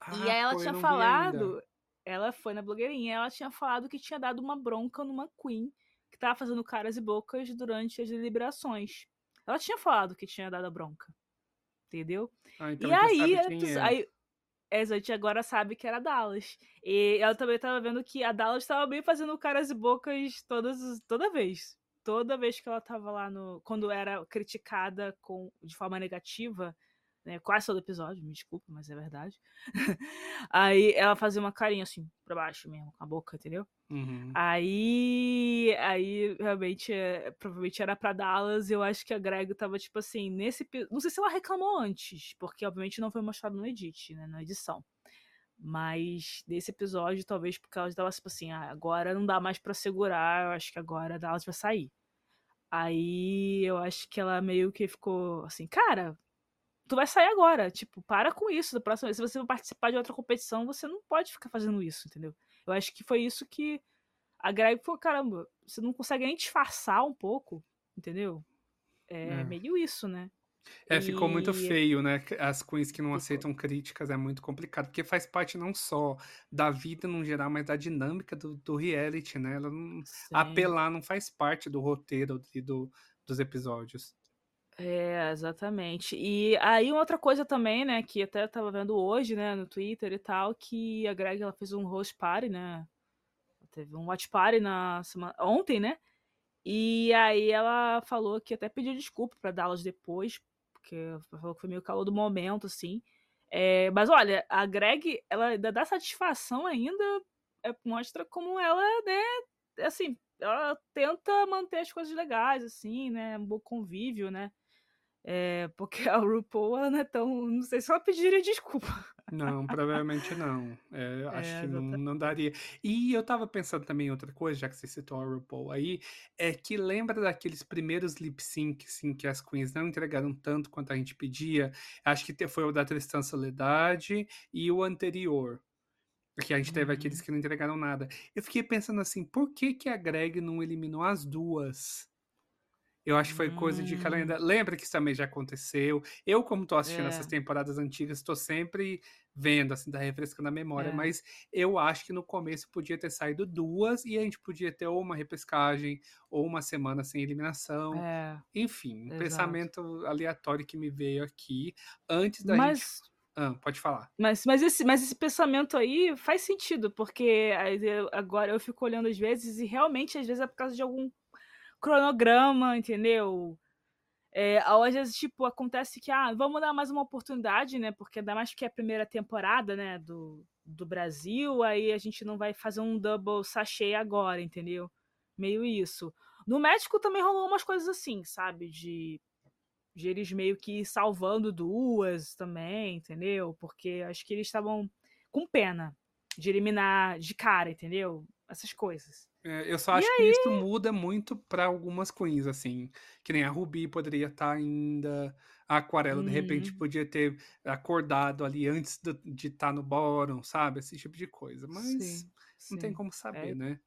Ah, e aí ela tinha falado ela foi na blogueirinha ela tinha falado que tinha dado uma bronca numa Queen que tava fazendo caras e bocas durante as deliberações. Ela tinha falado que tinha dado a bronca. Entendeu? Ah, então e aí, é. aí a gente agora sabe que era Dallas. E ela também tava vendo que a Dallas tava bem fazendo caras e bocas todas, toda vez. Toda vez que ela tava lá no. Quando era criticada com, de forma negativa, né? Quase todo episódio, me desculpa, mas é verdade. aí ela fazia uma carinha assim, pra baixo mesmo, com a boca, entendeu? Uhum. Aí, aí realmente, é, provavelmente era pra Dallas. Eu acho que a Greg tava tipo assim, nesse. Não sei se ela reclamou antes, porque obviamente não foi mostrado no edit, né? Na edição. Mas desse episódio, talvez porque ela tava tipo assim, ah, agora não dá mais para segurar, eu acho que agora a Dallas vai sair. Aí eu acho que ela meio que ficou assim, cara, tu vai sair agora. Tipo, para com isso. Da próxima vez, se você vai participar de outra competição, você não pode ficar fazendo isso, entendeu? Eu acho que foi isso que a Greg falou, caramba, você não consegue nem disfarçar um pouco, entendeu? É, é. meio isso, né? É, ficou muito feio, né? As queens que não ficou. aceitam críticas é muito complicado, porque faz parte não só da vida no geral, mas da dinâmica do, do reality, né? Ela não, apelar não faz parte do roteiro e do, dos episódios. É, exatamente. E aí outra coisa também, né, que até tava vendo hoje, né, no Twitter e tal, que a Greg ela fez um host party, né? Teve um watch party na semana ontem, né? E aí ela falou que até pediu desculpa para Dallas depois, porque falou que foi meio calor do momento, assim. É, mas olha, a Greg, ela ainda dá satisfação ainda, é, mostra como ela, né, assim, ela tenta manter as coisas legais, assim, né, um bom convívio, né? É, porque a RuPaul não é tão. Não sei se ela pediria desculpa. Não, provavelmente não. É, acho é, que não, não, daria. E eu tava pensando também em outra coisa, já que você citou a RuPaul aí, é que lembra daqueles primeiros lip sync assim, que as queens não entregaram tanto quanto a gente pedia? Acho que foi o da Tristan Soledade e o anterior. Que a gente teve uhum. aqueles que não entregaram nada. Eu fiquei pensando assim, por que, que a Greg não eliminou as duas? Eu acho que foi coisa de. Hum. Lembra que isso também já aconteceu? Eu, como tô assistindo essas É. temporadas antigas, tô sempre vendo, assim, tá refrescando a memória, É. mas eu acho que no começo podia ter saído 2 e a gente podia ter ou uma repescagem ou uma semana sem eliminação. É, Enfim, um exato. pensamento aleatório que me veio aqui antes da gente Mas hã, pode falar. mas mas esse mas esse pensamento aí faz sentido, porque agora eu fico olhando às vezes e realmente às vezes é por causa de algum cronograma, entendeu? Ou às vezes, tipo, acontece que: "Ah, vamos dar mais uma oportunidade, né, porque ainda mais que é a primeira temporada, né, do do Brasil, aí a gente não vai fazer um double sachê agora", entendeu? Meio isso. No México também rolou umas coisas assim, sabe, de de eles meio que salvando 2 também, entendeu? Porque acho que eles estavam com pena de eliminar de cara, entendeu? Essas coisas. É, eu só acho que isso muda muito pra algumas queens, assim, que nem a Ruby poderia estar ainda, a Aquarela de repente Uhum. podia ter acordado ali antes do de estar no bórum, sabe, esse tipo de coisa, mas Sim, não tem sim. como saber, É né.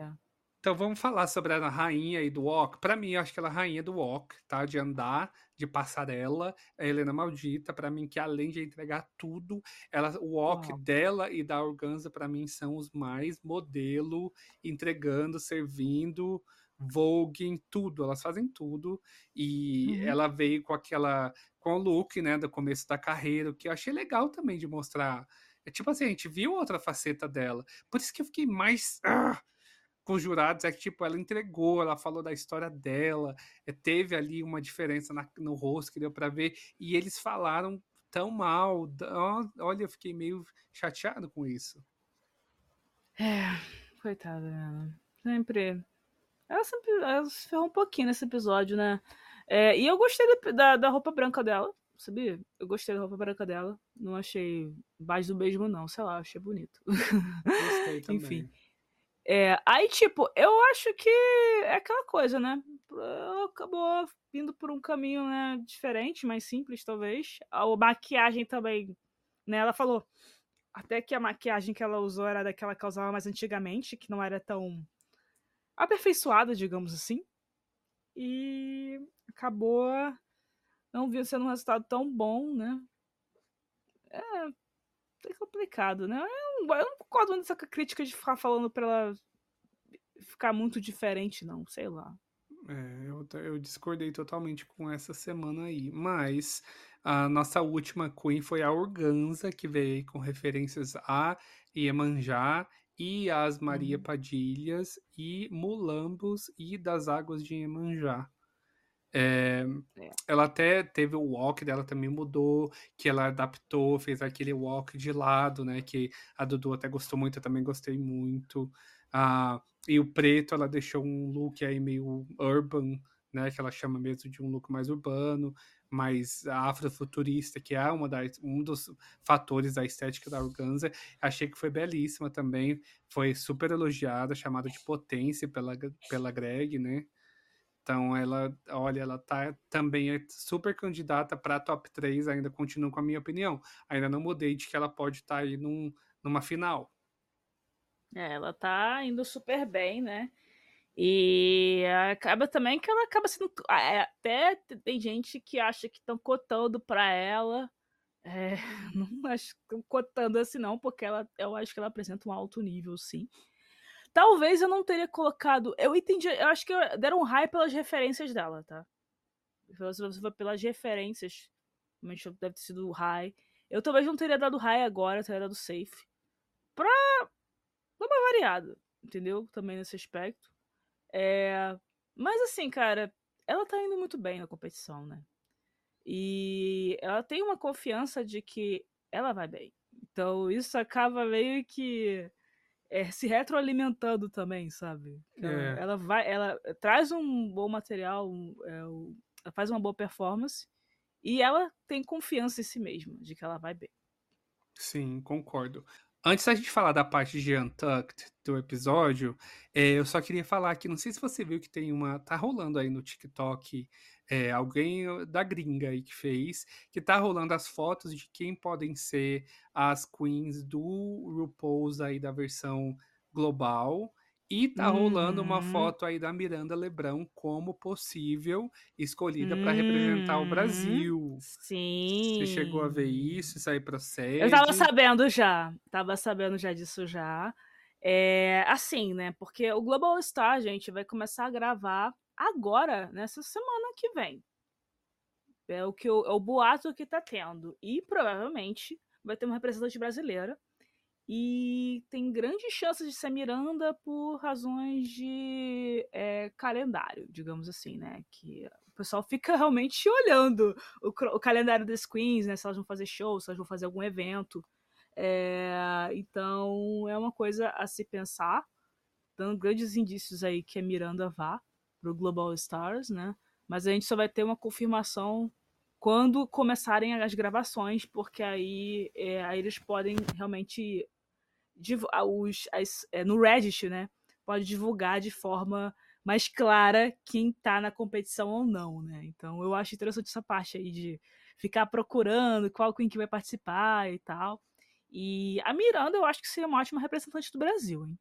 É. Então vamos falar sobre a rainha aí do walk. Pra mim, eu acho que ela é a rainha do walk, tá, de andar, de passarela, a Helena Maldita, pra mim, que além de entregar tudo, ela o walk Uau. dela e da Organza, pra mim, são os mais modelo, entregando, servindo, voguing, tudo, elas fazem tudo. E Uhum. ela veio com aquela com o look, né, do começo da carreira, o que eu achei legal também de mostrar. É tipo assim, a gente viu outra faceta dela. Por isso que eu fiquei mais com os jurados, é que, tipo, ela entregou, ela falou da história dela, eh, teve ali uma diferença na no rosto que deu pra ver, e eles falaram tão mal, olha, eu fiquei meio chateado com isso. É, coitada dela. Sempre ela sempre ela se ferrou um pouquinho nesse episódio, né. Eh, e eu gostei da da da roupa branca dela, sabia? Eu gostei da roupa branca dela, não achei mais do mesmo não, sei lá, achei bonito. Gostei Enfim. É, aí, tipo, eu acho que é aquela coisa, né, acabou indo por um caminho, né, diferente, mais simples, talvez. A maquiagem também, né, ela falou até que a maquiagem que ela usou era daquela que ela usava mais antigamente, que não era tão aperfeiçoada, digamos assim. E acabou não vindo sendo um resultado tão bom, né. É, é complicado, né. Eu não eu não concordo muito com essa crítica de ficar falando pra ela ficar muito diferente não, sei lá. É, eu eu discordei totalmente com essa semana aí, mas a nossa última queen foi a Organza, que veio aí com referências a Iemanjá e as Maria Uhum. Padilhas e Mulambos e das Águas de Iemanjá. Eh, É. ela até teve o walk dela também mudou, que ela adaptou, fez aquele walk de lado, né, que a Dudu até gostou muito, eu também gostei muito. Ah, e o preto ela deixou um look aí meio urban, né, que ela chama mesmo de um look mais urbano, mais afrofuturista, que é uma das um dos fatores da estética da Organza. Achei que foi belíssima também, foi super elogiada, chamada de potência pela pela Greg, né. Então ela olha, ela tá também é super candidata pra top 3, ainda continuo com a minha opinião. Ainda não mudei de que ela pode estar aí num numa final. É, ela tá indo super bem, né. E acaba também que ela acaba sendo eh, até tem gente que acha que estão cotando pra ela, eh, não acho cotando assim não, porque ela eu acho que ela apresenta um alto nível sim. Talvez eu não teria colocado eu entendi, eu acho que deram um high pelas referências dela, tá. Pelas referências, realmente deve ter sido high. Eu talvez não teria dado high agora, teria dado safe. Pra dar uma variada, entendeu, também nesse aspecto. Eh, mas assim, cara, ela tá indo muito bem na competição, né. E ela tem uma confiança de que ela vai bem. Então isso acaba meio que, eh, se retroalimentando também, sabe. Ela É. ela vai ela traz um bom material, um o ela faz uma boa performance, e ela tem confiança em si mesma, de que ela vai bem. Sim, concordo. Antes da gente falar da parte de Untucked do episódio, eh, eu só queria falar que não sei se você viu que tem uma tá rolando aí no TikTok, eh, alguém da gringa aí que fez, que tá rolando as fotos de quem podem ser as queens do RuPaul's aí da versão global, E tá rolando uma Uhum. foto aí da Miranda Lebrão como possível escolhida para representar o Uhum. Brasil. Você chegou a ver Sim. isso? Isso aí Eu estava procede? sabendo já, estava sabendo já disso já. Eh, assim, né, porque o Global Star, gente, vai começar a gravar agora, nessa semana que vem. É o que o é o boato que tá tendo. E provavelmente vai ter uma representante brasileira. E tem grandes chances de ser Miranda por razões de, eh, calendário, digamos assim, né, que o pessoal fica realmente olhando o o calendário das queens, né, se elas vão fazer show, se elas vão fazer algum evento. Eh, então é uma coisa a se pensar, dando grandes indícios aí que a Miranda vá para o Global Stars, né, mas a gente só vai ter uma confirmação quando começarem as gravações, porque aí, eh, aí eles podem realmente os as eh, no Reddit, né, pode divulgar de forma mais clara quem tá na competição ou não, né. Então eu acho interessante essa parte aí de ficar procurando qual queen que vai participar e tal. E a Miranda eu acho que seria uma ótima representante do Brasil, hein.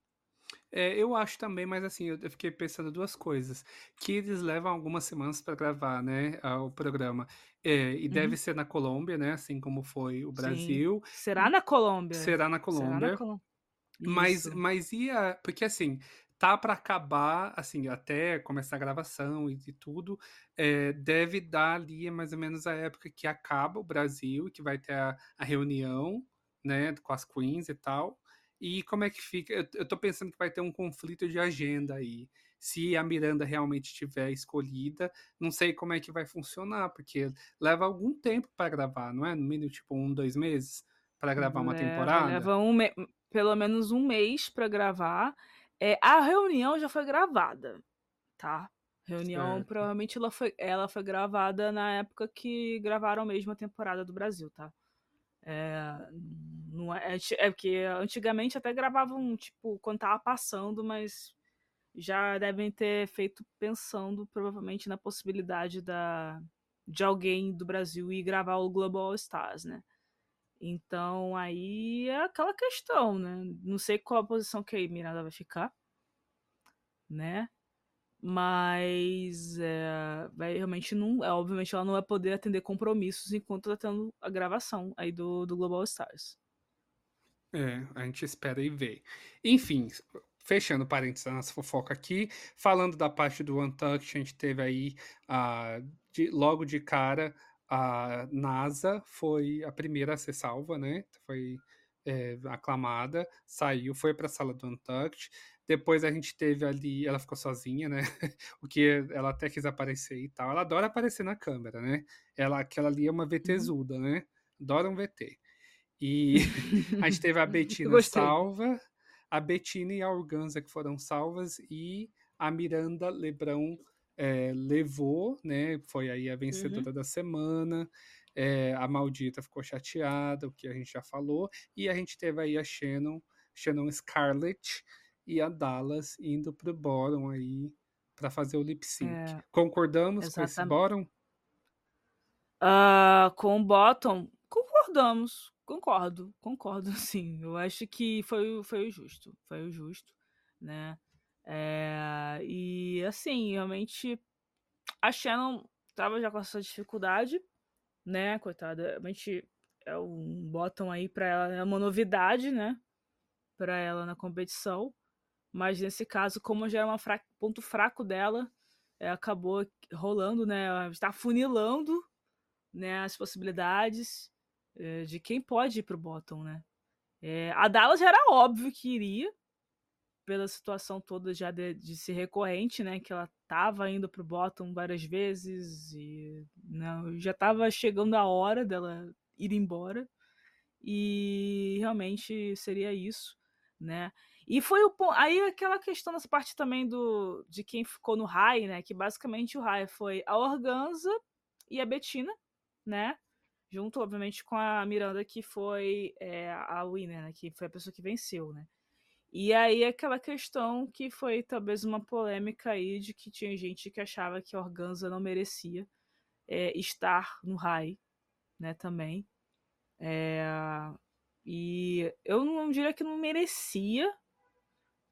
É, eu acho também, mas assim, eu eu fiquei pensando 2 coisas, que eles levam algumas semanas para gravar, né, o programa. É, e deve Uhum. ser na Colômbia, né, assim como foi o Sim. Brasil, Será e na Colômbia. será na Será na Colômbia. Colô Mas isso. mas e a porque assim, tá para acabar, assim, até começar a gravação e de tudo, eh, deve dar ali mais ou menos a época que acaba o Brasil, que vai ter a a reunião, né, com as queens e tal. E como é que fica eu eu tô pensando que vai ter um conflito de agenda aí. Se a Miranda realmente estiver escolhida, não sei como é que vai funcionar, porque leva algum tempo para gravar, não é? No mínimo tipo 1, 2 meses para gravar uma Leva, temporada? leva um me pelo menos 1 mês pra gravar. Eh, a reunião já foi gravada, tá. Reunião Certo. provavelmente ela foi ela foi gravada na época que gravaram mesmo a temporada do Brasil, tá. Eh, não é é é porque antigamente até gravavam, tipo, quando estava passando, mas já devem ter feito pensando provavelmente na possibilidade da de alguém do Brasil ir gravar o Global Stars, né. Então aí é aquela questão, né, não sei qual a posição que a Miranda vai ficar né, mas, eh, vai realmente não é obviamente ela não vai poder atender compromissos enquanto tá tendo a gravação aí do do Global Stars. É, a gente espera e vê. Enfim, fechando parênteses da nossa fofoca aqui, falando da parte do Untucked, a gente teve aí, ah, de logo de cara, a NASA foi a primeira a ser salva, né, foi, eh, aclamada, saiu, foi pra sala do Untucked, depois a gente teve ali ela ficou sozinha, né, o que ela até quis aparecer e tal, ela adora aparecer na câmera, né, ela aquela ali é uma Uhum. VTzuda, né, adora um VT. E a gente teve a Betina salva, a Betina e a Organzza que foram salvas e a Miranda Lebrão, eh, levou, né, foi aí a Uhum. vencedora da semana, eh, a Maldita ficou chateada, o que a gente já falou, e a gente teve aí a Shannon Shannon Scarlett e a Dallas indo para o bottom aí, pra fazer o lip sync. É, Concordamos com esse exatamente. bottom? Ah, com o bottom, concordamos, concordo, concordo sim, eu acho que foi foi o justo, foi o justo, né. Eh, e assim, realmente a Shannon estava já com essa dificuldade, né, coitada, realmente é um bottom aí pra ela é uma novidade, né, pra ela na competição, mas nesse caso como já é uma fra ponto fraco dela, eh, acabou rolando, né, está afunilando, né, as possibilidades, eh, de quem pode ir para o bottom, né. Eh, a Dallas era óbvio que iria, pela situação toda já de de ser recorrente, né, que ela estava indo para o bottom várias vezes e, né, já estava chegando a hora dela ir embora, e realmente seria isso, né. E foi o aí aquela questão dessa parte também do de quem ficou no high, né, que basicamente o high foi a Organzza e a Betina, né, junto obviamente com a Miranda que foi, eh, a winner, né, que foi a pessoa que venceu, né. E aí aquela questão que foi talvez uma polêmica aí de que tinha gente que achava que a Organzza não merecia, eh, estar no high, né, também. Eh, e eu não diria que não merecia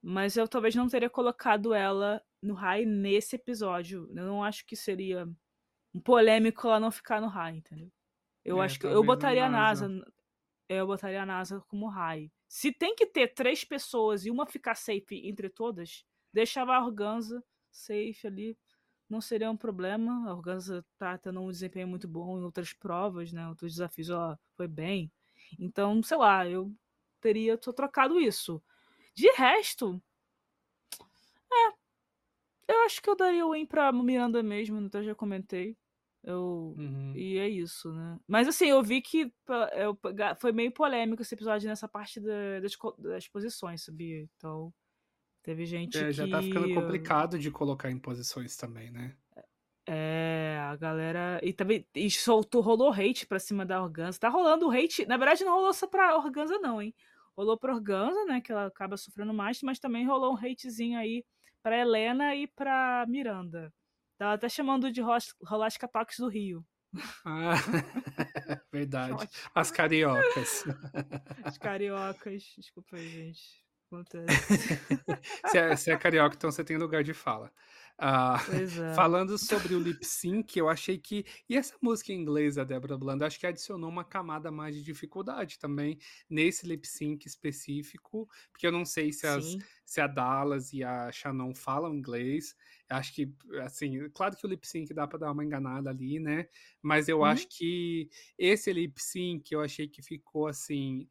Mas eu talvez não teria colocado ela no high nesse episódio. Eu não acho que seria um polêmico ela não ficar no high, entendeu? Eu é, acho que eu botaria a NASA. NASA. Eu botaria a NASA como high. Se tem que ter três pessoas e uma ficar safe entre todas, deixava a Organza safe ali. Não seria um problema. A Organza tá tendo um desempenho muito bom em outras provas, né? Outros desafios ela foi bem. Então, sei lá, eu teria trocado isso. De resto, é. Eu acho que eu daria o win pra Miranda mesmo, então já comentei. Eu, uhum. E é isso, né? Mas assim, eu vi que eu, foi meio polêmico esse episódio nessa parte da, das, das posições, sabia? Então, teve gente é, que... Já tá ficando complicado de colocar em posições também, né? É, a galera. E também e soltou, rolou hate pra cima da Organza. Tá rolando hate. Na verdade, não rolou só pra Organza, não, hein? Rolou pra Organza, né? Que ela acaba sofrendo mais, mas também rolou um hatezinho aí pra Helena e pra Miranda. Tava até chamando de Rolasca Toques do Rio. Ah, verdade. As cariocas. As cariocas. Desculpa aí, gente. se, é, se é carioca, então você tem lugar de fala. Uh, é. Falando sobre o lip sync, eu achei que. E essa música em inglês da Débora Blando, acho que adicionou uma camada mais de dificuldade também nesse lip sync específico, porque eu não sei se, as, se a Dallas e a Shannon falam inglês. Acho que, assim, claro que o lip sync dá para dar uma enganada ali, né? Mas eu uhum. acho que esse lip sync eu achei que ficou assim.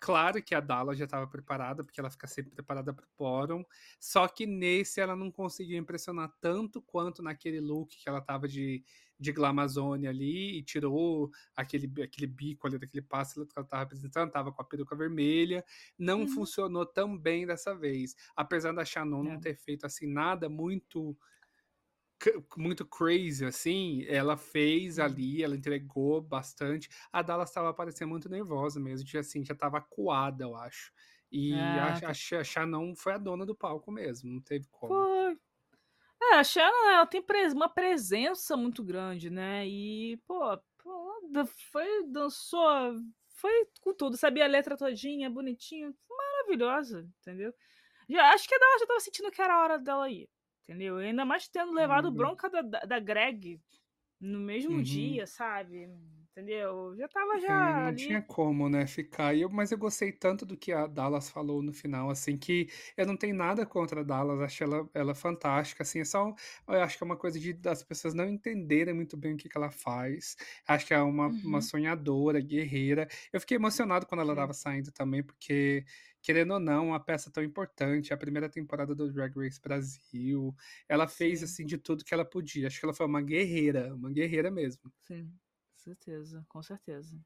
Claro que a Dala já estava preparada, porque ela fica sempre preparada para o bottom, só que nesse ela não conseguiu impressionar tanto quanto naquele look que ela estava de, de Glamazone ali, e tirou aquele, aquele bico ali daquele pássaro que ela estava apresentando, estava com a peruca vermelha, não uhum. funcionou tão bem dessa vez, apesar da Shannon é. não ter feito assim nada muito muito crazy, assim, ela fez uhum. ali, ela entregou bastante. A Dallas estava parecendo muito nervosa mesmo, já, assim, já estava coada, eu acho. E é. a, a, a Shannon foi a dona do palco mesmo, não teve como. Foi. É, a Shannon, ela tem uma presença muito grande, né? E, pô, pô foi, dançou, foi com tudo, sabia a letra todinha, bonitinha, maravilhosa, entendeu? Já, acho que a Dallas já tava sentindo que era a hora dela ir. Entendeu? ainda mais tendo levado uhum. bronca da, da Greg no mesmo uhum. dia, sabe? Entendeu? Já tava já. É, não ali... tinha como, né, ficar. Eu, mas eu gostei tanto do que a Dallas falou no final, assim, que eu não tenho nada contra a Dallas, acho ela, ela fantástica, assim, é só. Eu acho que é uma coisa de das pessoas não entenderem muito bem o que, que ela faz. Acho que é uma, uhum. uma sonhadora, guerreira. Eu fiquei emocionado quando ela estava saindo também, porque querendo ou não, uma peça tão importante, a primeira temporada do Drag Race Brasil. Ela fez Sim. assim de tudo que ela podia. Acho que ela foi uma guerreira, uma guerreira mesmo. Sim, certeza, com certeza.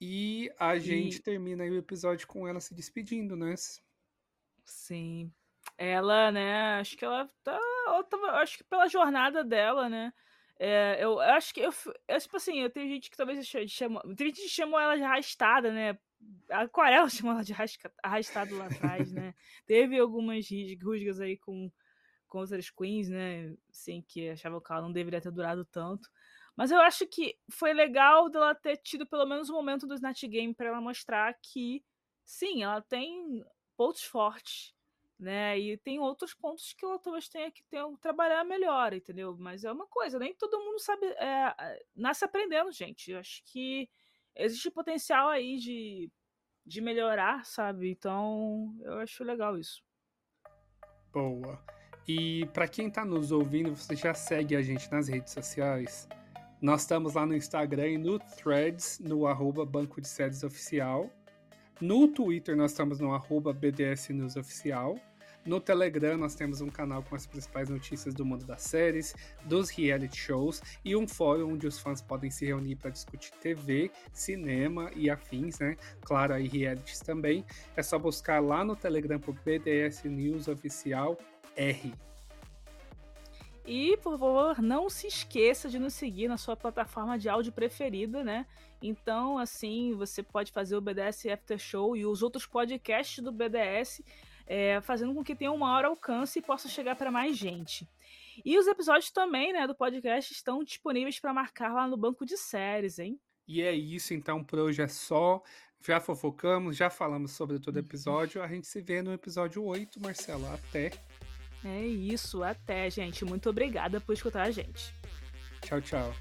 E a e... gente termina o episódio com ela se despedindo, né? Sim. Ela, né, acho que ela tá. Acho que pela jornada dela, né? É, eu acho que eu, eu, tipo assim, eu tenho gente que talvez chama, tem gente que chamou ela de arrastada, né? Aquarela chamou ela de arrastado lá atrás, né? Teve algumas rusgas aí com, com outras queens, né? Assim, que achavam que ela não deveria ter durado tanto. Mas eu acho que foi legal dela ter tido pelo menos um momento do Snatch Game para ela mostrar que, sim, ela tem pontos fortes, né? E tem outros pontos que ela talvez tenha que ter, trabalhar melhor, entendeu? Mas é uma coisa, nem todo mundo sabe. É, nasce aprendendo, gente. Eu acho que existe potencial aí de, de melhorar, sabe? Então, eu acho legal isso. Boa. E para quem está nos ouvindo, você já segue a gente nas redes sociais? Nós estamos lá no Instagram e no Threads, no arroba Banco de Sedes Oficial. No Twitter, nós estamos no arroba BDS News Oficial. No Telegram, nós temos um canal com as principais notícias do mundo das séries, dos reality shows e um fórum onde os fãs podem se reunir para discutir TV, cinema e afins, né? Claro, aí realities também. É só buscar lá no Telegram por BDS News Oficial R. E, por favor, não se esqueça de nos seguir na sua plataforma de áudio preferida, né? Então, assim, você pode fazer o BDS After Show e os outros podcasts do BDS é, fazendo com que tenha um maior alcance e possa chegar para mais gente. E os episódios também, né, do podcast estão disponíveis para marcar lá no banco de séries, hein? E é isso, então, por hoje é só. Já fofocamos, já falamos sobre todo episódio. A gente se vê no episódio 8, Marcela. Até. É isso, até, gente. Muito obrigada por escutar a gente. Tchau, tchau.